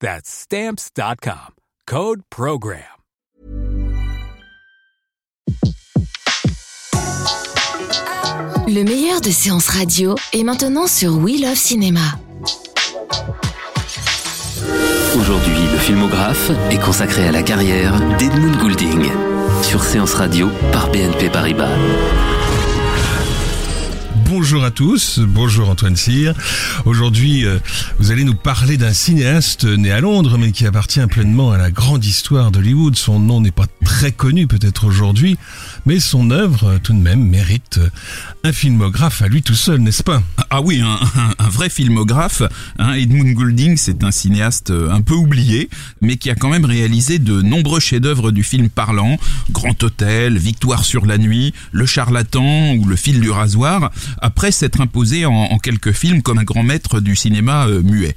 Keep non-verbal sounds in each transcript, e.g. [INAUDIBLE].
That's Stamps.com. Code Program. Le meilleur de séances radio est maintenant sur We Love Cinéma. Aujourd'hui, le filmographe est consacré à la carrière d'Edmund Goulding sur Séance Radio par BNP Paribas. Bonjour à tous, bonjour Antoine Cyr. Aujourd'hui, euh, vous allez nous parler d'un cinéaste né à Londres, mais qui appartient pleinement à la grande histoire d'Hollywood. Son nom n'est pas très connu peut-être aujourd'hui, mais son œuvre euh, tout de même mérite euh, un filmographe à lui tout seul, n'est-ce pas? Ah oui, un, vrai filmographe. Hein. Edmund Goulding, c'est un cinéaste un peu oublié, mais qui a quand même réalisé de nombreux chefs-d'œuvre du film parlant. Grand Hôtel, Victoire sur la nuit, Le Charlatan ou Le fil du rasoir après s'être imposé en, quelques films comme un grand maître du cinéma euh, muet.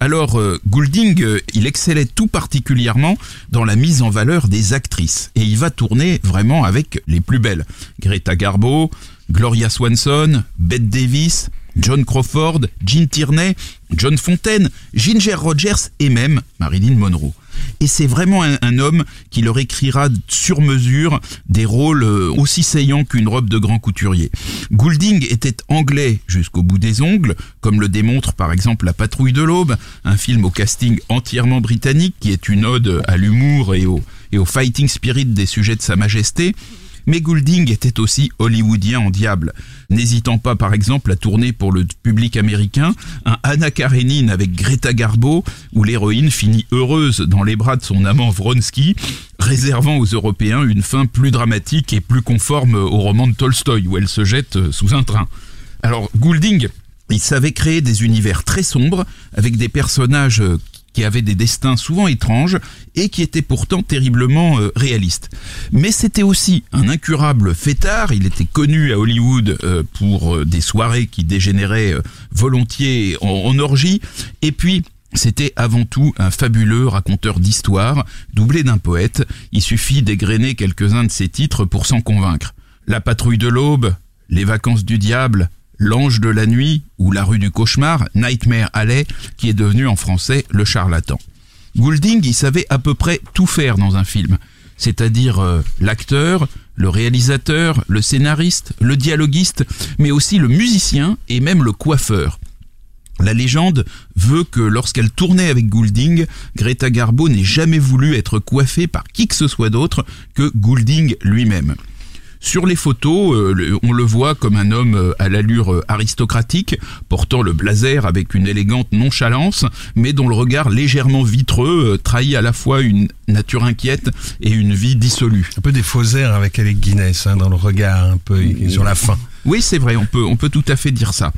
Alors, euh, Goulding, euh, il excellait tout particulièrement dans la mise en valeur des actrices. Et il va tourner vraiment avec les plus belles. Greta Garbo, Gloria Swanson, Bette Davis, John Crawford, Jean Tierney, John Fontaine, Ginger Rogers et même Marilyn Monroe. Et c'est vraiment un, homme qui leur écrira sur mesure des rôles euh, aussi saillants qu'une robe de grand couturier. Goulding était anglais jusqu'au bout des ongles, comme le démontre par exemple La Patrouille de l'Aube, un film au casting entièrement britannique qui est une ode à l'humour et et au fighting spirit des sujets de Sa Majesté. Mais Goulding était aussi hollywoodien en diable, n'hésitant pas par exemple à tourner pour le public américain un Anna Karenine avec Greta Garbo, où l'héroïne finit heureuse dans les bras de son amant Vronsky, réservant aux Européens une fin plus dramatique et plus conforme au roman de Tolstoï, où elle se jette sous un train. Alors Goulding, il savait créer des univers très sombres, avec des personnages qui avait des destins souvent étranges et qui était pourtant terriblement euh, réaliste. Mais c'était aussi un incurable fêtard, il était connu à Hollywood euh, pour euh, des soirées qui dégénéraient volontiers en, orgie, et puis c'était avant tout un fabuleux raconteur d'histoires, doublé d'un poète, il suffit d'égrener quelques-uns de ses titres pour s'en convaincre. La patrouille de l'aube, Les vacances du diable, L'ange de la nuit ou La rue du cauchemar, Nightmare Alley, qui est devenu en français Le charlatan. Goulding, il savait à peu près tout faire dans un film, c'est-à-dire euh, l'acteur, le réalisateur, le scénariste, le dialoguiste, mais aussi le musicien et même le coiffeur. La légende veut que lorsqu'elle tournait avec Goulding, Greta Garbo n'ait jamais voulu être coiffée par qui que ce soit d'autre que Goulding lui-même. Sur les photos, euh, on le voit comme un homme euh, à l'allure euh, aristocratique, portant le blazer avec une élégante nonchalance, mais dont le regard légèrement vitreux trahit à la fois une nature inquiète et une vie dissolue. Un peu des faux airs avec Alec Guinness hein, dans le regard, un peu sur la fin. Oui, c'est vrai, on peut, on peut tout à fait dire ça.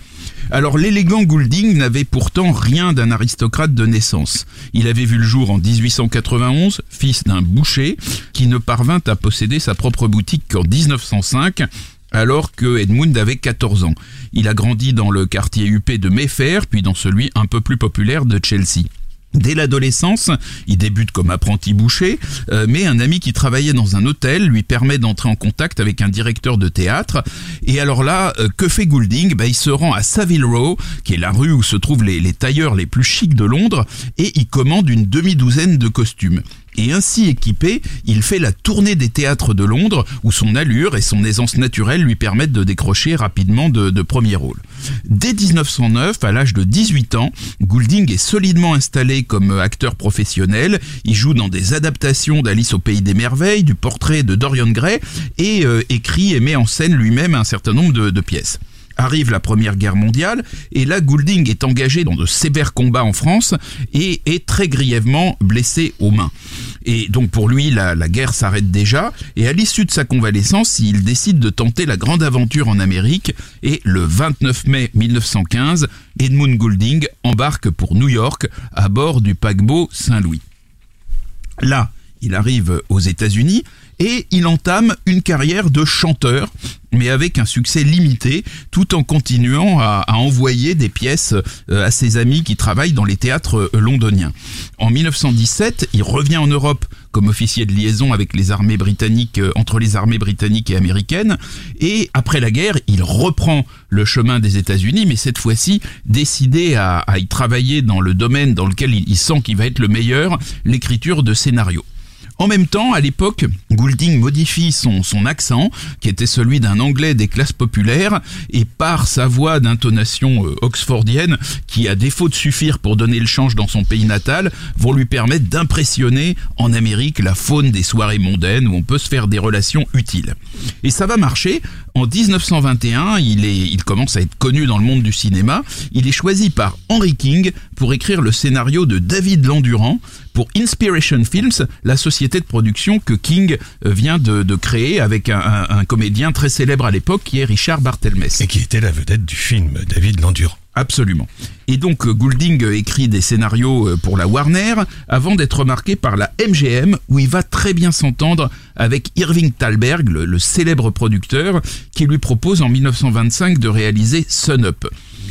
Alors l'élégant Goulding n'avait pourtant rien d'un aristocrate de naissance. Il avait vu le jour en 1891, fils d'un boucher, qui ne parvint à posséder sa propre boutique qu'en 1905, alors que Edmund avait 14 ans. Il a grandi dans le quartier huppé de Mayfair, puis dans celui un peu plus populaire de Chelsea. Dès l'adolescence, il débute comme apprenti boucher, euh, mais un ami qui travaillait dans un hôtel lui permet d'entrer en contact avec un directeur de théâtre. Et alors là, euh, que fait Goulding? Bah, Il se rend à Savile Row, qui est la rue où se trouvent les, les tailleurs les plus chics de Londres, et il commande une demi-douzaine de costumes. Et ainsi équipé, il fait la tournée des théâtres de Londres où son allure et son aisance naturelle lui permettent de décrocher rapidement de, premiers rôles. Dès 1909, à l'âge de 18 ans, Goulding est solidement installé comme acteur professionnel. Il joue dans des adaptations d'Alice au pays des merveilles, du portrait de Dorian Gray et euh, écrit et met en scène lui-même un certain nombre de pièces. Arrive la Première Guerre mondiale et là Goulding est engagé dans de sévères combats en France et est très grièvement blessé aux mains. Et donc pour lui la, guerre s'arrête déjà et à l'issue de sa convalescence il décide de tenter la grande aventure en Amérique et le 29 mai 1915 Edmund Goulding embarque pour New York à bord du paquebot Saint-Louis. Là, il arrive aux États-Unis et il entame une carrière de chanteur, mais avec un succès limité, tout en continuant à, envoyer des pièces euh, à ses amis qui travaillent dans les théâtres euh, londoniens. En 1917, il revient en Europe comme officier de liaison avec les armées britanniques, euh, entre les armées britanniques et américaines, et après la guerre, il reprend le chemin des États-Unis, mais cette fois-ci décidé à, à, y travailler dans le domaine dans lequel il, il sent qu'il va être le meilleur, l'écriture de scénarios. En même temps, à l'époque, Goulding modifie son, accent, qui était celui d'un anglais des classes populaires, et par sa voix d'intonation euh, oxfordienne, qui à défaut de suffire pour donner le change dans son pays natal, vont lui permettre d'impressionner en Amérique la faune des soirées mondaines où on peut se faire des relations utiles. Et ça va marcher. En 1921, il, est, il commence à être connu dans le monde du cinéma. Il est choisi par Henry King pour écrire le scénario de David Landurand, pour Inspiration Films, la société de production que King vient de, de créer avec un, un, un, comédien très célèbre à l'époque qui est Richard Barthelmess. Et qui était la vedette du film, David Landurand. Absolument. Et donc Goulding écrit des scénarios pour la Warner avant d'être remarqué par la MGM où il va très bien s'entendre avec Irving Thalberg, le, le, célèbre producteur, qui lui propose en 1925 de réaliser Sun Up.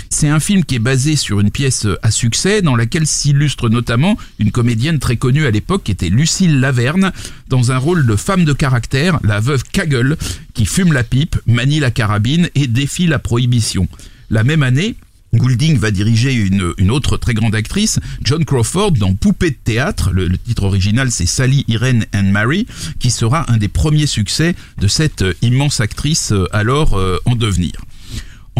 C'est un film qui est basé sur une pièce à succès dans laquelle s'illustre notamment une comédienne très connue à l'époque qui était Lucille Laverne dans un rôle de femme de caractère, la veuve Kaggle, qui fume la pipe, manie la carabine et défie la prohibition. La même année, Goulding va diriger une, autre très grande actrice, John Crawford, dans Poupée de théâtre. Le, titre original, c'est Sally, Irene and Mary, qui sera un des premiers succès de cette immense actrice alors euh, en devenir.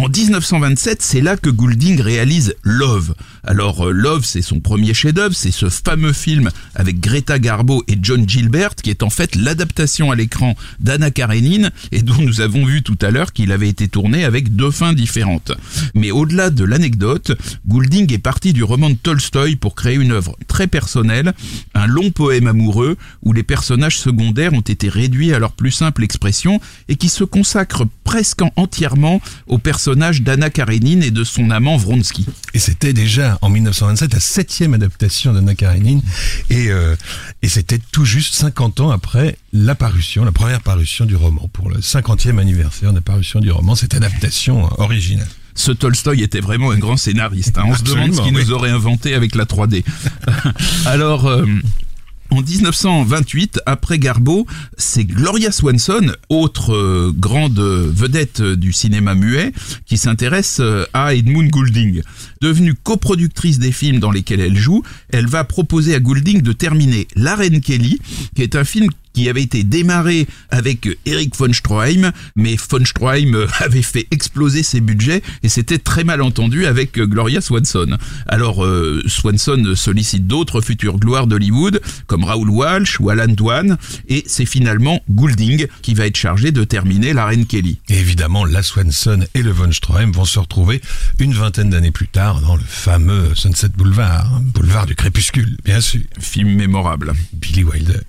En 1927, c'est là que Goulding réalise Love. Alors Love, c'est son premier chef-d'œuvre, c'est ce fameux film avec Greta Garbo et John Gilbert qui est en fait l'adaptation à l'écran d'Anna Karenine et dont nous avons vu tout à l'heure qu'il avait été tourné avec deux fins différentes. Mais au-delà de l'anecdote, Goulding est parti du roman de Tolstoï pour créer une œuvre très personnelle, un long poème amoureux où les personnages secondaires ont été réduits à leur plus simple expression et qui se consacre presque entièrement aux personnages personnage d'Anna Karenine et de son amant Vronsky. Et c'était déjà en 1927 la septième adaptation d'Anna Karenine et, euh, et c'était tout juste 50 ans après la première parution du roman, pour le 50e anniversaire de la parution du roman, cette adaptation originale ce Tolstoy était vraiment un grand scénariste. Hein. On Absolument, se demande ce qu'il oui. nous aurait inventé avec la 3D. [LAUGHS] Alors, euh, en 1928, après Garbo, c'est Gloria Swanson, autre euh, grande vedette du cinéma muet, qui s'intéresse euh, à Edmund Goulding. Devenue coproductrice des films dans lesquels elle joue, elle va proposer à Goulding de terminer La Reine Kelly, qui est un film qui avait été démarré avec Eric von Stroheim, mais von Stroheim [LAUGHS] avait fait exploser ses budgets et c'était très mal entendu avec Gloria Swanson. Alors euh, Swanson sollicite d'autres futures gloires d'Hollywood comme Raoul Walsh ou Alan Dwan et c'est finalement Goulding qui va être chargé de terminer la Reine Kelly. Et évidemment, la Swanson et le von Stroheim vont se retrouver une vingtaine d'années plus tard dans le fameux Sunset Boulevard, hein, boulevard du crépuscule, bien sûr. Film mémorable. Billy Wilder.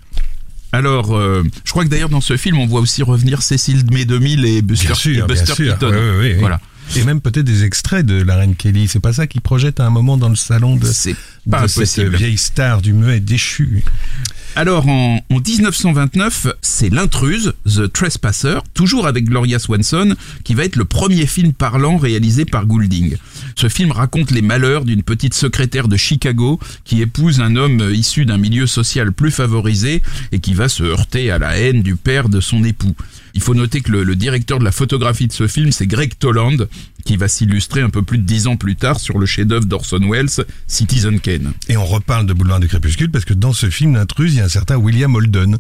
Alors, euh, je crois que d'ailleurs dans ce film, on voit aussi revenir Cécile de Mai 2000 et Buster, sûr, et Buster Keaton. Oui, oui, oui, voilà. Et même peut-être des extraits de la reine Kelly. C'est pas ça qui projette à un moment dans le salon de, de cette vieille star du muet déchu. Alors en, en 1929, c'est L'intruse, The Trespasser, toujours avec Gloria Swanson, qui va être le premier film parlant réalisé par Goulding. Ce film raconte les malheurs d'une petite secrétaire de Chicago qui épouse un homme issu d'un milieu social plus favorisé et qui va se heurter à la haine du père de son époux. Il faut noter que le, directeur de la photographie de ce film, c'est Greg Toland, qui va s'illustrer un peu plus de dix ans plus tard sur le chef-d'œuvre d'Orson Welles, Citizen Kane. Et on reparle de Boulevard du Crépuscule parce que dans ce film, l'intruse, il y a un certain William Holden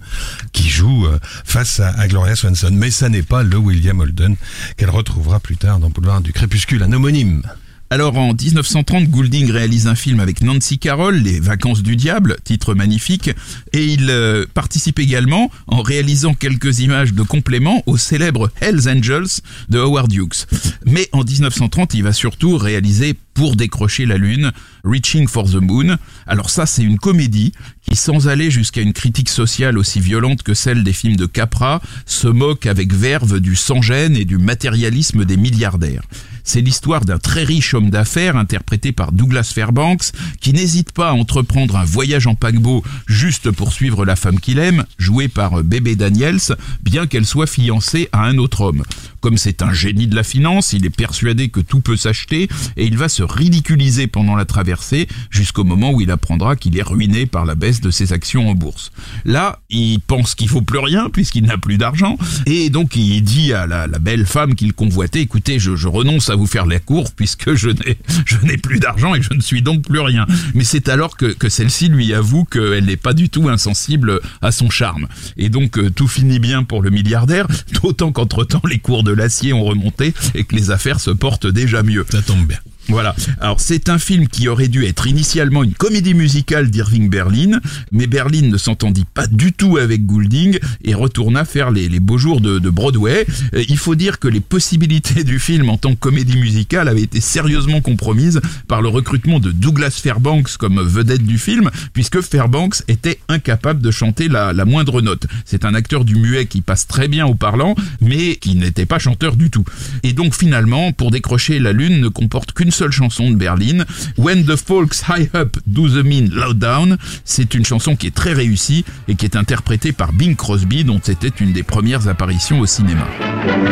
qui joue euh, face à, à Gloria Swanson. Mais ça n'est pas le William Holden qu'elle retrouvera plus tard dans Boulevard du Crépuscule, un homonyme. Alors en 1930, Goulding réalise un film avec Nancy Carroll, Les Vacances du Diable, titre magnifique, et il euh, participe également en réalisant quelques images de complément au célèbre Hells Angels de Howard Hughes. Mais en 1930, il va surtout réaliser pour décrocher la lune, Reaching for the Moon. Alors ça, c'est une comédie qui, sans aller jusqu'à une critique sociale aussi violente que celle des films de Capra, se moque avec verve du sans-gêne et du matérialisme des milliardaires. C'est l'histoire d'un très riche homme d'affaires interprété par Douglas Fairbanks qui n'hésite pas à entreprendre un voyage en paquebot juste pour suivre la femme qu'il aime, jouée par Bébé Daniels, bien qu'elle soit fiancée à un autre homme. Comme c'est un génie de la finance, il est persuadé que tout peut s'acheter et il va se ridiculiser pendant la traversée jusqu'au moment où il apprendra qu'il est ruiné par la baisse de ses actions en bourse. Là, il pense qu'il faut plus rien puisqu'il n'a plus d'argent et donc il dit à la, belle femme qu'il convoitait, écoutez, je, renonce à vous faire la cour puisque je n'ai, [LAUGHS] je n'ai plus d'argent et je ne suis donc plus rien. Mais c'est alors que, que celle-ci lui avoue qu'elle n'est pas du tout insensible à son charme. Et donc euh, tout finit bien pour le milliardaire, [LAUGHS] d'autant qu'entre-temps les cours de l'acier ont remonté et que les affaires se portent déjà mieux. Ça tombe bien. Voilà. Alors c'est un film qui aurait dû être initialement une comédie musicale d'Irving Berlin, mais Berlin ne s'entendit pas du tout avec Goulding et retourna faire les, beaux jours de, de Broadway. Euh, il faut dire que les possibilités [LAUGHS] du film en tant que comédie musicale avaient été sérieusement compromises par le recrutement de Douglas Fairbanks comme vedette du film, puisque Fairbanks était incapable de chanter la, la moindre note. C'est un acteur du muet qui passe très bien au parlant, mais qui n'était pas chanteur du tout. Et donc finalement, pour décrocher la lune ne comporte qu'une seule chanson de Berlin, When the Folks High Up Do the Mean Low Down. C'est une chanson qui est très réussie et qui est interprétée par Bing Crosby, dont c'était une des premières apparitions au cinéma.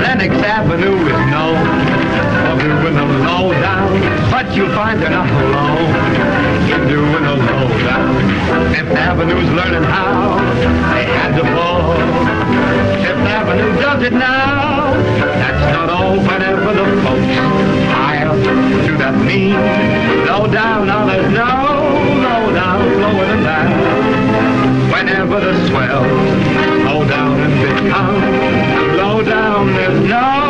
Lennox Avenue does it now. That's not all. Whenever the folks to that mean low down, low down than. Whenever the swells low down town, low down.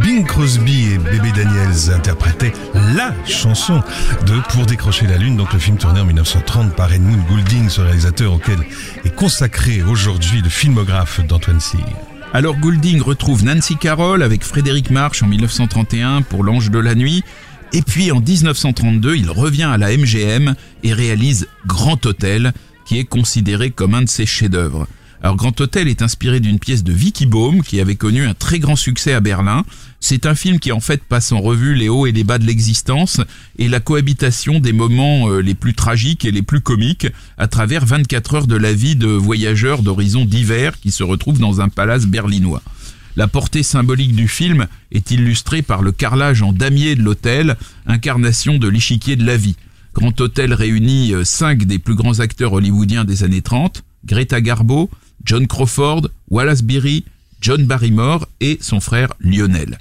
Bing Crosby et Bébé Daniels interprétaient la chanson de Pour décrocher la lune, donc le film tourné en 1930 par Edmund Goulding, ce réalisateur auquel est consacré aujourd'hui le filmographe d'Antoine Cyr. Alors Goulding retrouve Nancy Carroll avec Frédéric March en 1931 pour L'Ange de la Nuit. Et puis en 1932, il revient à la MGM et réalise Grand Hôtel, qui est considéré comme un de ses chefs-d'œuvre. Alors Grand Hôtel est inspiré d'une pièce de Vicky Baum qui avait connu un très grand succès à Berlin. C'est un film qui en fait passe en revue les hauts et les bas de l'existence et la cohabitation des moments euh, les plus tragiques et les plus comiques à travers 24 heures de la vie de voyageurs d'horizons divers qui se retrouvent dans un palace berlinois. La portée symbolique du film est illustrée par le carrelage en damier de l'hôtel, incarnation de l'échiquier de la vie. Grand Hôtel réunit euh, cinq des plus grands acteurs hollywoodiens des années 30, Greta Garbo, John Crawford, Wallace Beery, John Barrymore et son frère Lionel.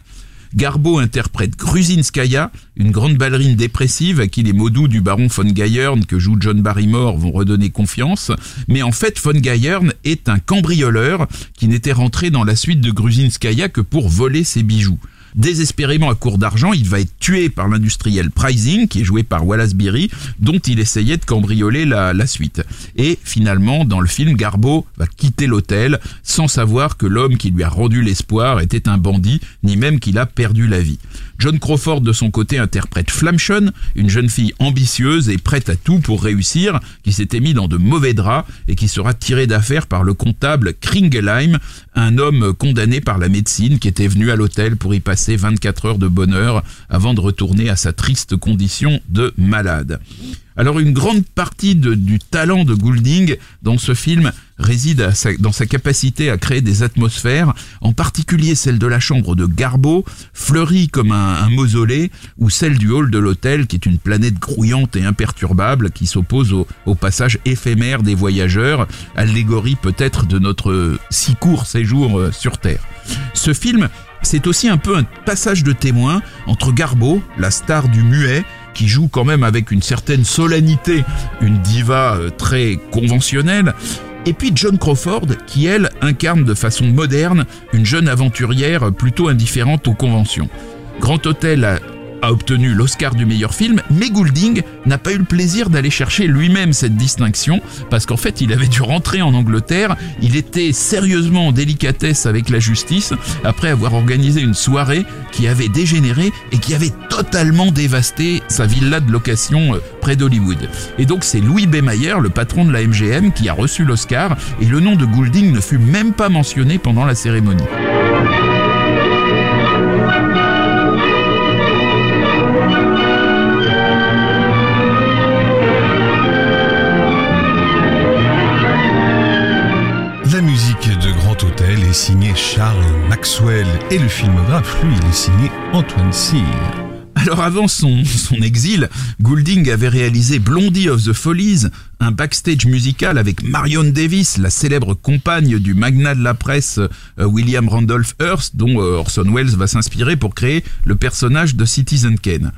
Garbo interprète Gruzinskaya, une grande ballerine dépressive à qui les mots du baron von Gayern que joue John Barrymore vont redonner confiance. Mais en fait, von Gayern est un cambrioleur qui n'était rentré dans la suite de Gruzinskaya que pour voler ses bijoux. Désespérément à court d'argent, il va être tué par l'industriel Pricing, qui est joué par Wallace Beery, dont il essayait de cambrioler la, suite. Et finalement, dans le film, Garbo va quitter l'hôtel sans savoir que l'homme qui lui a rendu l'espoir était un bandit, ni même qu'il a perdu la vie. John Crawford, de son côté, interprète Flamshon, une jeune fille ambitieuse et prête à tout pour réussir, qui s'était mis dans de mauvais draps et qui sera tirée d'affaire par le comptable Kringelheim, un homme condamné par la médecine qui était venu à l'hôtel pour y passer ses 24 heures de bonheur avant de retourner à sa triste condition de malade. Alors une grande partie du talent de Goulding dans ce film réside dans sa capacité à créer des atmosphères, en particulier celle de la chambre de Garbo, fleurie comme un, mausolée, ou celle du hall de l'hôtel, qui est une planète grouillante et imperturbable, qui s'oppose au, au, passage éphémère des voyageurs, allégorie peut-être de notre si court séjour euh, sur Terre. Ce film, c'est aussi un peu un passage de témoin entre Garbo, la star du muet, qui joue quand même avec une certaine solennité une diva euh, très conventionnelle, et puis John Crawford, qui elle incarne de façon moderne une jeune aventurière plutôt indifférente aux conventions. Grand Hôtel a obtenu l'Oscar du meilleur film, mais Goulding n'a pas eu le plaisir d'aller chercher lui-même cette distinction, parce qu'en fait il avait dû rentrer en Angleterre, il était sérieusement en délicatesse avec la justice, après avoir organisé une soirée qui avait dégénéré et qui avait totalement dévasté sa villa de location euh, près d'Hollywood. Et donc c'est Louis B. Mayer, le patron de la MGM, qui a reçu l'Oscar, et le nom de Goulding ne fut même pas mentionné pendant la cérémonie. Signé Charles Maxwell et le filmographe, lui, il est signé Antoine Cyr. Alors avant son, exil, Goulding avait réalisé Blondie of the Follies, un backstage musical avec Marion Davis, la célèbre compagne du magnat de la presse euh, William Randolph Hearst, dont euh, Orson Welles va s'inspirer pour créer le personnage de Citizen Kane.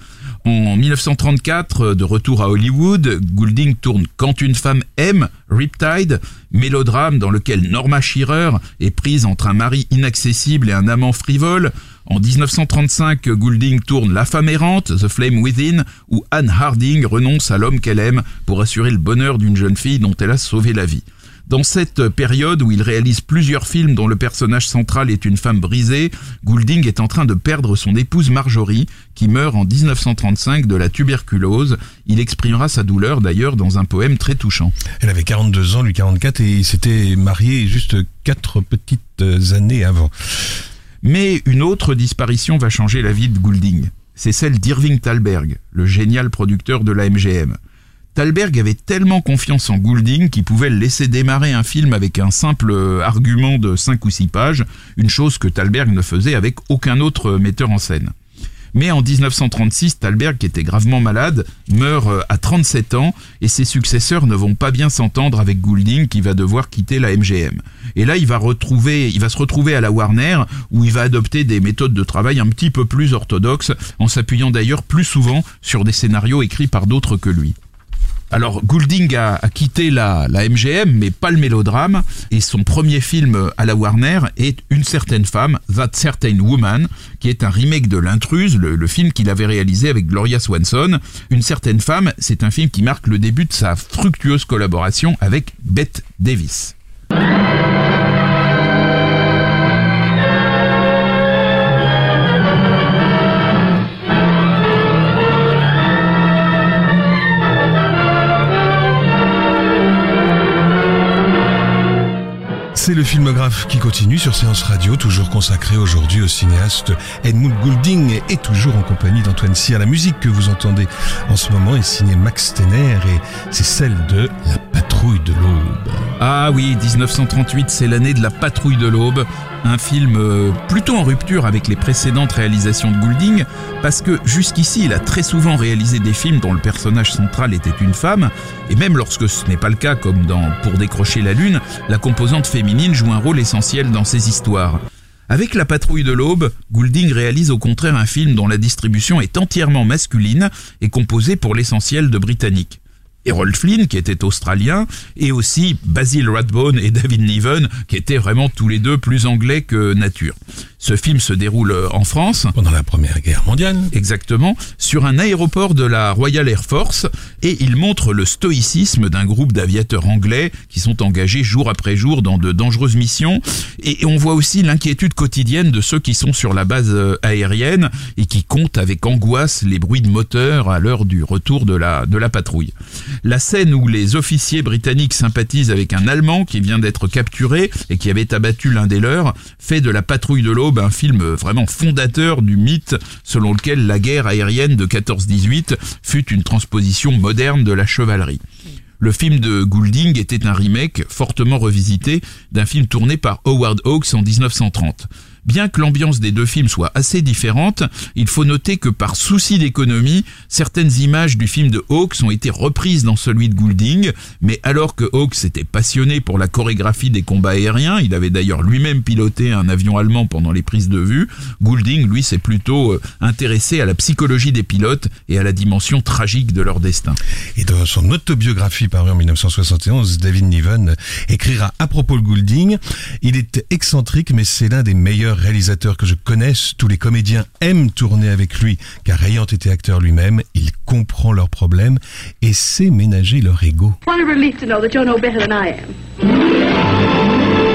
En 1934, euh, de retour à Hollywood, Goulding tourne Quand une femme aime, Riptide, mélodrame dans lequel Norma Shearer est prise entre un mari inaccessible et un amant frivole. En 1935, Goulding tourne La femme errante, The Flame Within, où Anne Harding renonce à l'homme qu'elle aime pour assurer le bonheur d'une jeune fille dont elle a sauvé la vie. Dans cette période où il réalise plusieurs films dont le personnage central est une femme brisée, Goulding est en train de perdre son épouse Marjorie, qui meurt en 1935 de la tuberculose. Il exprimera sa douleur d'ailleurs dans un poème très touchant. Elle avait 42 ans, lui 44, et il s'était marié juste quatre petites années avant. Mais une autre disparition va changer la vie de Goulding. C'est celle d'Irving Thalberg, le génial producteur de la MGM. Thalberg avait tellement confiance en Goulding qu'il pouvait laisser démarrer un film avec un simple euh, argument de 5 ou 6 pages, une chose que Thalberg ne faisait avec aucun autre metteur en scène. Mais en 1936, Thalberg, qui était gravement malade, meurt euh, à 37 ans et ses successeurs ne vont pas bien s'entendre avec Goulding qui va devoir quitter la MGM. Et là, il va retrouver, il va se retrouver à la Warner où il va adopter des méthodes de travail un petit peu plus orthodoxes en s'appuyant d'ailleurs plus souvent sur des scénarios écrits par d'autres que lui. Alors Goulding a, quitté la, MGM, mais pas le mélodrame, et son premier film à la Warner est Une certaine femme, That Certain Woman, qui est un remake de L'intruse, le, le film qu'il avait réalisé avec Gloria Swanson. Une certaine femme, c'est un film qui marque le début de sa fructueuse collaboration avec Bette Davis. C'est le filmographe qui continue sur Séance Radio, toujours consacré aujourd'hui au cinéaste Edmund Goulding et toujours en compagnie d'Antoine Cyr. La musique que vous entendez en ce moment est signée Max Stener et c'est celle de La Patrouille de l'Aube. Ah oui, 1938, c'est l'année de La Patrouille de l'Aube, un film euh, plutôt en rupture avec les précédentes réalisations de Goulding, parce que jusqu'ici, il a très souvent réalisé des films dont le personnage central était une femme, et même lorsque ce n'est pas le cas, comme dans Pour décrocher la lune, la composante féminine joue un rôle essentiel dans ses histoires. Avec La Patrouille de l'Aube, Goulding réalise au contraire un film dont la distribution est entièrement masculine et composée pour l'essentiel de Britanniques. Errol Flynn, qui était australien, et aussi Basil Rathbone et David Niven, qui étaient vraiment tous les deux plus anglais que nature. Ce film se déroule euh, en France. Pendant la Première Guerre mondiale. Exactement. Sur un aéroport de la Royal Air Force. Et il montre le stoïcisme d'un groupe d'aviateurs anglais qui sont engagés jour après jour dans de dangereuses missions. Et on voit aussi l'inquiétude quotidienne de ceux qui sont sur la base euh, aérienne et qui comptent avec angoisse les bruits de moteur à l'heure du retour de la, de la patrouille. La scène où les officiers britanniques sympathisent avec un Allemand qui vient d'être capturé et qui avait abattu l'un des leurs fait de la patrouille de l'aube Un film vraiment fondateur du mythe selon lequel la guerre aérienne de 14-18 fut une transposition moderne de la chevalerie. Le film de Goulding était un remake fortement revisité d'un film tourné par Howard Hawks en 1930. Bien que l'ambiance des deux films soit assez différente, il faut noter que par souci d'économie, certaines images du film de Hawks ont été reprises dans celui de Goulding, mais alors que Hawks était passionné pour la chorégraphie des combats aériens, il avait d'ailleurs lui-même piloté un avion allemand pendant les prises de vue, Goulding, lui, s'est plutôt euh, intéressé à la psychologie des pilotes et à la dimension tragique de leur destin. Et dans son autobiographie parue en 1971, David Niven écrira à propos de Goulding, il est excentrique mais c'est l'un des meilleurs réalisateur que je connaisse. Tous les comédiens aiment tourner avec lui, car ayant été acteur lui-même, il comprend leurs problèmes et sait ménager leur ego. What a relief to know that you're no better than I am.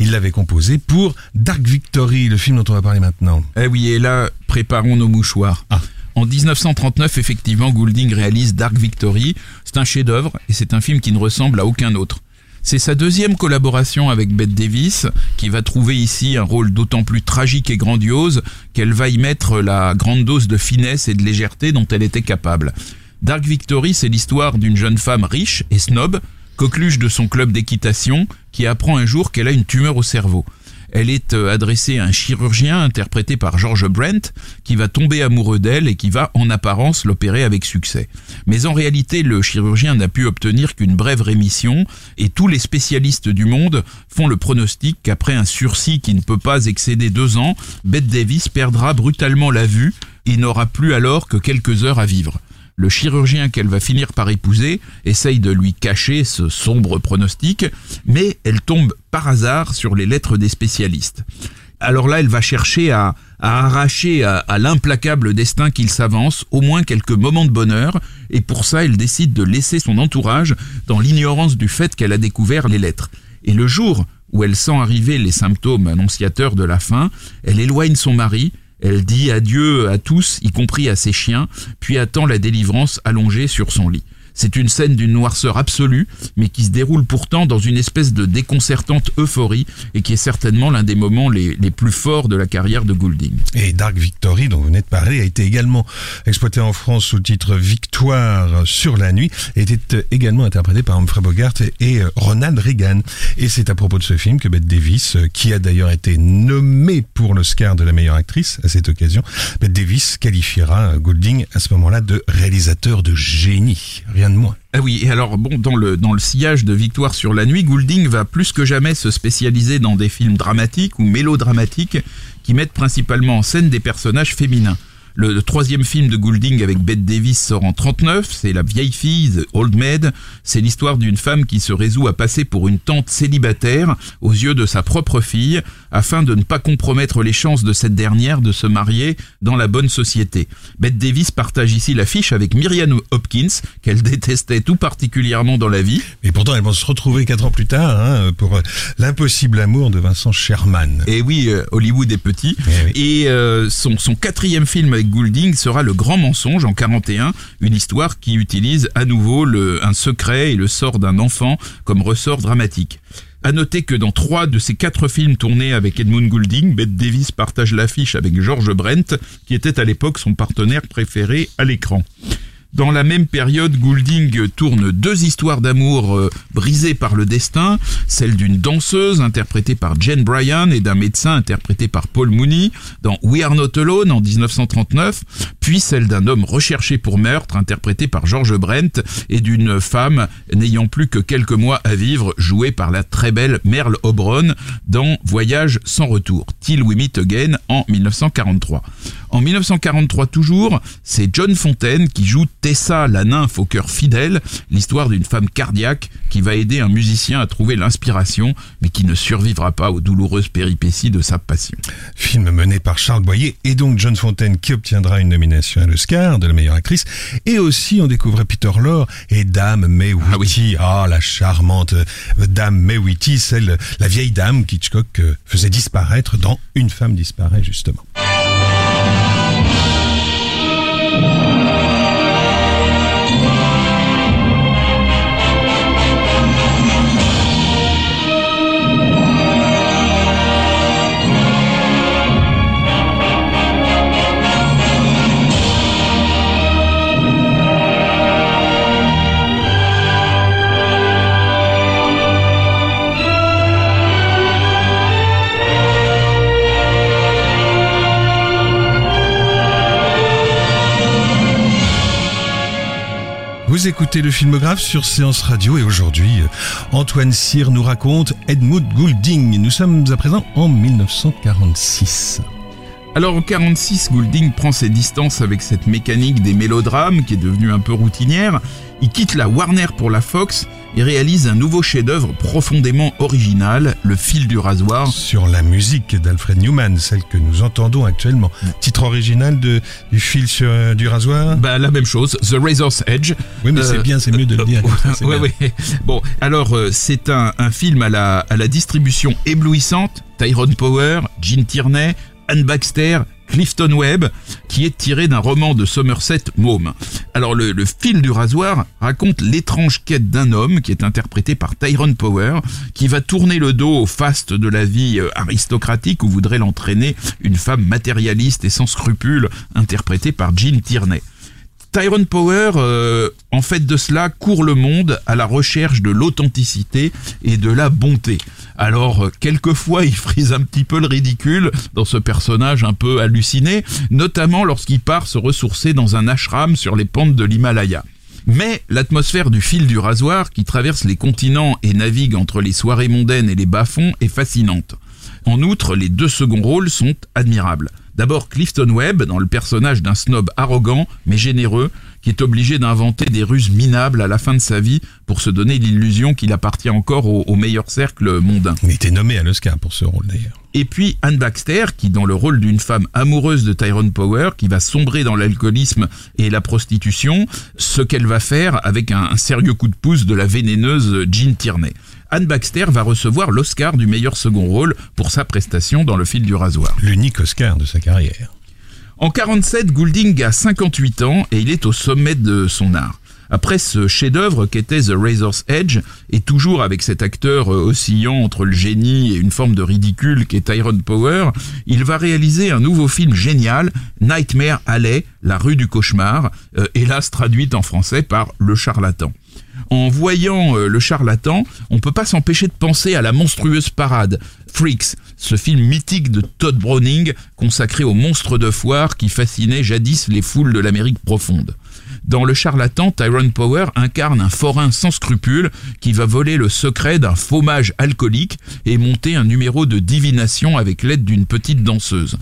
Il l'avait composée pour Dark Victory, le film dont on va parler maintenant. Eh oui, et là, préparons nos mouchoirs. Ah. En 1939, effectivement, Goulding réalise Dark Victory. C'est un chef-d'œuvre et c'est un film qui ne ressemble à aucun autre. C'est sa deuxième collaboration avec Bette Davis qui va trouver ici un rôle d'autant plus tragique et grandiose qu'elle va y mettre la grande dose de finesse et de légèreté dont elle était capable. Dark Victory, c'est l'histoire d'une jeune femme riche et snob, coqueluche de son club d'équitation, qui apprend un jour qu'elle a une tumeur au cerveau. Elle est euh, adressée à un chirurgien interprété par George Brent qui va tomber amoureux d'elle et qui va en apparence l'opérer avec succès. Mais en réalité, le chirurgien n'a pu obtenir qu'une brève rémission et tous les spécialistes du monde font le pronostic qu'après un sursis qui ne peut pas excéder deux ans, Bette Davis perdra brutalement la vue et n'aura plus alors que quelques heures à vivre. Le chirurgien qu'elle va finir par épouser essaye de lui cacher ce sombre pronostic, mais elle tombe par hasard sur les lettres des spécialistes. Alors là, elle va chercher à, arracher à, à l'implacable destin qu'il s'avance au moins quelques moments de bonheur, et pour ça, elle décide de laisser son entourage dans l'ignorance du fait qu'elle a découvert les lettres. Et le jour où elle sent arriver les symptômes annonciateurs de la fin, elle éloigne son mari, elle dit adieu à tous, y compris à ses chiens, puis attend la délivrance allongée sur son lit. C'est une scène d'une noirceur absolue, mais qui se déroule pourtant dans une espèce de déconcertante euphorie et qui est certainement l'un des moments les, les plus forts de la carrière de Goulding. Et Dark Victory, dont vous venez de parler, a été également exploité en France sous le titre Victoire sur la nuit, et était également interprété par Humphrey Bogart et euh, Ronald Reagan. Et c'est à propos de ce film que Bette Davis, euh, qui a d'ailleurs été nommée pour l'Oscar de la meilleure actrice à cette occasion, Bette Davis qualifiera euh, Goulding à ce moment-là de réalisateur de génie. Ah oui, et alors bon, dans le, dans le sillage de Victoire sur la nuit, Goulding va plus que jamais se spécialiser dans des films dramatiques ou mélodramatiques qui mettent principalement en scène des personnages féminins. Le, le troisième film de Goulding avec Bette Davis sort en 39, c'est La vieille fille, The Old Maid. C'est l'histoire d'une femme qui se résout à passer pour une tante célibataire aux yeux de sa propre fille afin de ne pas compromettre les chances de cette dernière de se marier dans la bonne société. Bette Davis partage ici l'affiche avec Miriam Hopkins, qu'elle détestait tout particulièrement dans la vie. Et pourtant, elles vont se retrouver quatre ans plus tard hein, pour euh, l'impossible amour de Vincent Sherman. Et oui, euh, Hollywood est petit. Eh oui. Et euh, son, son quatrième film avec Goulding sera Le Grand Mensonge en 41, une histoire qui utilise à nouveau un secret et le sort d'un enfant comme ressort dramatique. À noter que dans trois de ces quatre films tournés avec Edmund Goulding, Bette Davis partage l'affiche avec George Brent, qui était à l'époque son partenaire préféré à l'écran. Dans la même période, Goulding tourne deux histoires d'amour euh, brisées par le destin, celle d'une danseuse interprétée par Jane Bryan et d'un médecin interprété par Paul Mooney dans We Are Not Alone en 1939, puis celle d'un homme recherché pour meurtre interprété par George Brent et d'une femme n'ayant plus que quelques mois à vivre jouée par la très belle Merle Oberon dans Voyage sans retour, Till We Meet Again en 1943. En 1943 toujours, c'est John Fontaine qui joue Tessa, la nymphe au cœur fidèle, l'histoire d'une femme cardiaque qui va aider un musicien à trouver l'inspiration, mais qui ne survivra pas aux douloureuses péripéties de sa passion. Film mené par Charles Boyer et donc John Fontaine qui obtiendra une nomination à l'Oscar de la meilleure actrice. Et aussi, on découvrait Peter Lorre et Dame May Whitty. Ah, la charmante euh, Dame May Whitty, celle, la vieille dame qu'Hitchcock euh, faisait disparaître dans Une femme disparaît, justement. Vous écoutez le filmographe sur Séance Radio et aujourd'hui, Antoine Cyr nous raconte Edmund Goulding. Nous sommes à présent en 1946. Alors en 46, Goulding prend ses distances avec cette mécanique des mélodrames qui est devenue un peu routinière. Il quitte la Warner pour la Fox et réalise un nouveau chef-d'œuvre profondément original, Le fil du rasoir. Sur la musique d'Alfred Newman, celle que nous entendons actuellement. Titre original de, du fil sur, euh, du rasoir? Bah la même chose, The Razor's Edge. Oui mais c'est Euh, bien, c'est mieux de le dire. [LAUGHS] Ouais, bien. ouais. Bon, alors euh, c'est un, un film à la, à la distribution éblouissante. Tyrone Power, Gene Tierney, Anne Baxter, Clifton Webb, qui est tiré d'un roman de Somerset Maugham. Alors le, fil du rasoir raconte l'étrange quête d'un homme qui est interprété par Tyrone Power, qui va tourner le dos au faste de la vie euh, aristocratique où voudrait l'entraîner une femme matérialiste et sans scrupules, interprétée par Gene Tierney. Tyrone Power, euh, en fait de cela, court le monde à la recherche de l'authenticité et de la bonté. Alors, euh, quelquefois, il frise un petit peu le ridicule dans ce personnage un peu halluciné, notamment lorsqu'il part se ressourcer dans un ashram sur les pentes de l'Himalaya. Mais l'atmosphère du fil du rasoir qui traverse les continents et navigue entre les soirées mondaines et les bas-fonds est fascinante. En outre, les deux seconds rôles sont admirables. D'abord Clifton Webb dans le personnage d'un snob arrogant mais généreux qui est obligé d'inventer des ruses minables à la fin de sa vie pour se donner l'illusion qu'il appartient encore au, au meilleur cercle mondain. Il était nommé à l'Oscar pour ce rôle d'ailleurs. Et puis Anne Baxter, qui dans le rôle d'une femme amoureuse de Tyrone Power, qui va sombrer dans l'alcoolisme et la prostitution, ce qu'elle va faire avec un, un sérieux coup de pouce de la vénéneuse Jean Tierney. Anne Baxter va recevoir l'Oscar du meilleur second rôle pour sa prestation dans Le fil du rasoir. L'unique Oscar de sa carrière. En 47, Goulding a 58 ans et il est au sommet de son art. Après ce chef-d'œuvre qu'était The Razor's Edge, et toujours avec cet acteur euh, oscillant entre le génie et une forme de ridicule qu'est Tyrone Power, il va réaliser un nouveau film génial, Nightmare Alley, La rue du cauchemar, euh, hélas traduite en français par Le charlatan. En voyant euh, le charlatan, on peut pas s'empêcher de penser à la monstrueuse parade, Freaks, ce film mythique de Todd Browning consacré aux monstres de foire qui fascinaient jadis les foules de l'Amérique profonde. Dans Le Charlatan, Tyrone Power incarne un forain sans scrupules qui va voler le secret d'un faux mage alcoolique et monter un numéro de divination avec l'aide d'une petite danseuse.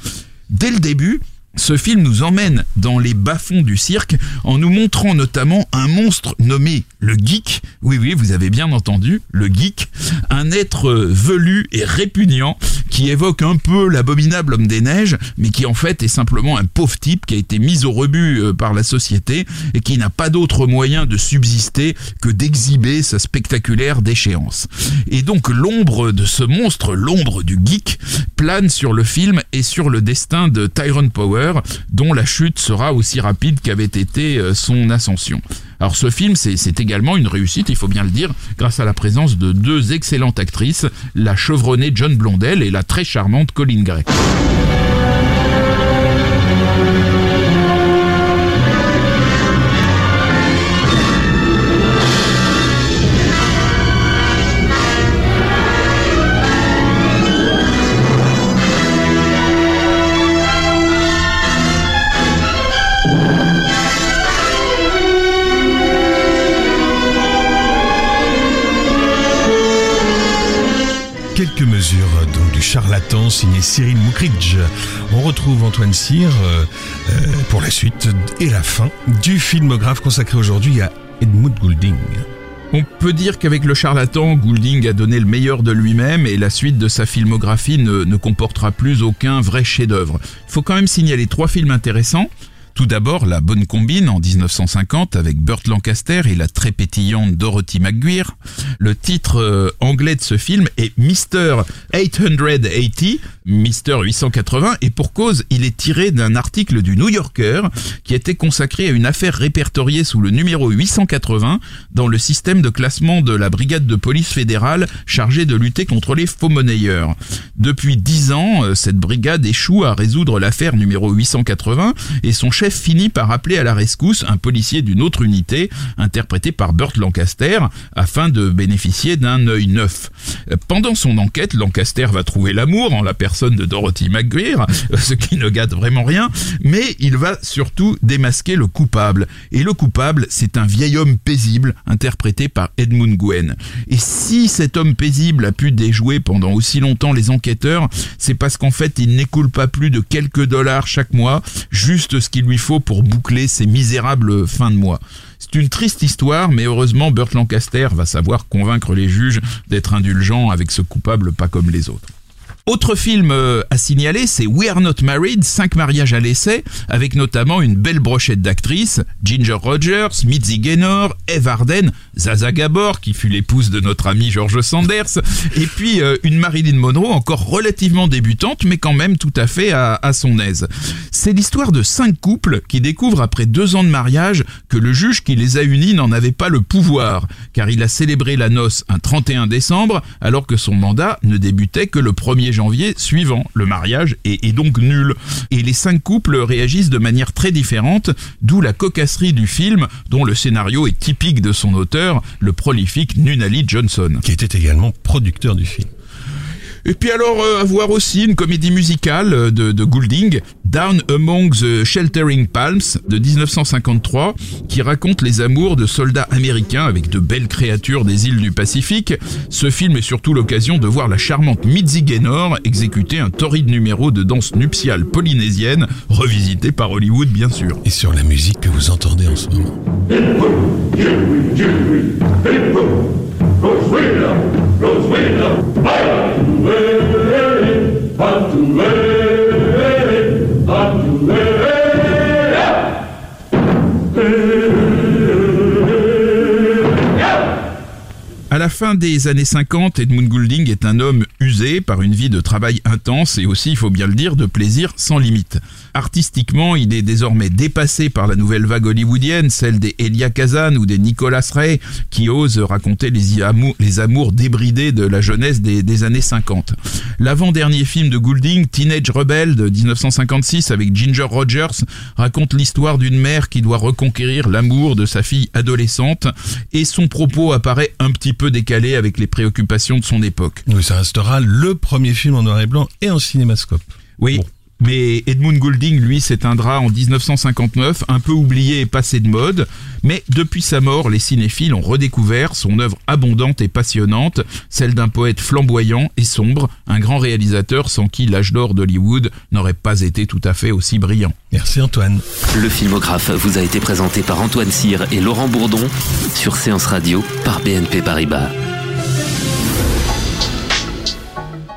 Dès le début, ce film nous emmène dans les bas-fonds du cirque en nous montrant notamment un monstre nommé le geek. Oui, oui, vous avez bien entendu, le geek. Un être velu et répugnant qui évoque un peu l'abominable homme des neiges, mais qui en fait est simplement un pauvre type qui a été mis au rebut euh, par la société et qui n'a pas d'autre moyen de subsister que d'exhiber sa spectaculaire déchéance. Et donc l'ombre de ce monstre, l'ombre du geek, plane sur le film et sur le destin de Tyrone Power, dont la chute sera aussi rapide qu'avait été euh, son ascension. Alors ce film, c'est également une réussite, il faut bien le dire, grâce à la présence de deux excellentes actrices, la chevronnée John Blondell et la très charmante Colin Gray. Cyril Moukridge. On retrouve Antoine Cyr euh, euh, pour la suite et la fin du filmographe consacré aujourd'hui à Edmund Goulding. On peut dire qu'avec le charlatan, Goulding a donné le meilleur de lui-même et la suite de sa filmographie ne, ne comportera plus aucun vrai chef-d'œuvre. Il faut quand même signaler trois films intéressants. Tout d'abord, La Bonne Combine en 1950 avec Burt Lancaster et la très pétillante Dorothy McGuire. Le titre euh, anglais de ce film est Mr. 880, Mr. 880, et pour cause, il est tiré d'un article du New Yorker qui était consacré à une affaire répertoriée sous le numéro 880 dans le système de classement de la brigade de police fédérale chargée de lutter contre les faux monnayeurs. Depuis dix ans, euh, cette brigade échoue à résoudre l'affaire numéro 880 et son finit par appeler à la rescousse un policier d'une autre unité, interprété par Burt Lancaster, afin de bénéficier d'un œil neuf. Pendant son enquête, Lancaster va trouver l'amour en la personne de Dorothy McGuire, [LAUGHS] ce qui ne gâte vraiment rien, mais il va surtout démasquer le coupable. Et le coupable, c'est un vieil homme paisible, interprété par Edmund Gwen. Et si cet homme paisible a pu déjouer pendant aussi longtemps les enquêteurs, c'est parce qu'en fait, il n'écoule pas plus de quelques dollars chaque mois, juste ce qu'il lui faut pour boucler ses misérables fins de mois. C'est une triste histoire, mais heureusement Burt Lancaster va savoir convaincre les juges d'être indulgents avec ce coupable pas comme les autres. Autre film euh, à signaler, c'est We Are Not Married, 5 mariages à l'essai, avec notamment une belle brochette d'actrices, Ginger Rogers, Mitzi Gaynor, Eve Arden, Zaza Gabor, qui fut l'épouse de notre ami George Sanders, et puis euh, une Marilyn Monroe encore relativement débutante, mais quand même tout à fait à, son aise. C'est l'histoire de cinq couples qui découvrent après deux ans de mariage que le juge qui les a unis n'en avait pas le pouvoir, car il a célébré la noce un 31 décembre, alors que son mandat ne débutait que le 1er janvier suivant. Le mariage est, est donc nul. Et les cinq couples réagissent de manière très différente, d'où la cocasserie du film, dont le scénario est typique de son auteur, le prolifique Nunali Johnson. Qui était également producteur du film. Et puis alors, euh, à voir aussi une comédie musicale euh, de, de Goulding, Down Among the Sheltering Palms de 1953, qui raconte les amours de soldats américains avec de belles créatures des îles du Pacifique. Ce film est surtout l'occasion de voir la charmante Mitzi Gaynor exécuter un torride numéro de danse nuptiale polynésienne, revisité par Hollywood bien sûr. Et sur la musique que vous entendez en ce moment. Fin des années 50, Edmund Goulding est un homme usé par une vie de travail intense et aussi, il faut bien le dire, de plaisir sans limite. Artistiquement, il est désormais dépassé par la nouvelle vague hollywoodienne, celle des Elia Kazan ou des Nicolas Ray, qui osent raconter les amours, les amours débridés de la jeunesse des, des années 50. L'avant-dernier film de Goulding, Teenage Rebel de 1956 avec Ginger Rogers, raconte l'histoire d'une mère qui doit reconquérir l'amour de sa fille adolescente et son propos apparaît un petit peu décalé avec les préoccupations de son époque. Oui, ça restera le premier film en noir et blanc et en cinémascope. Oui. Bon. Mais Edmund Goulding, lui, s'éteindra en 1959, un peu oublié et passé de mode. Mais depuis sa mort, les cinéphiles ont redécouvert son œuvre abondante et passionnante, celle d'un poète flamboyant et sombre, un grand réalisateur sans qui l'âge d'or d'Hollywood n'aurait pas été tout à fait aussi brillant. Merci Antoine. Le filmographe vous a été présenté par Antoine Cyr et Laurent Bourdon sur Séance Radio par BNP Paribas.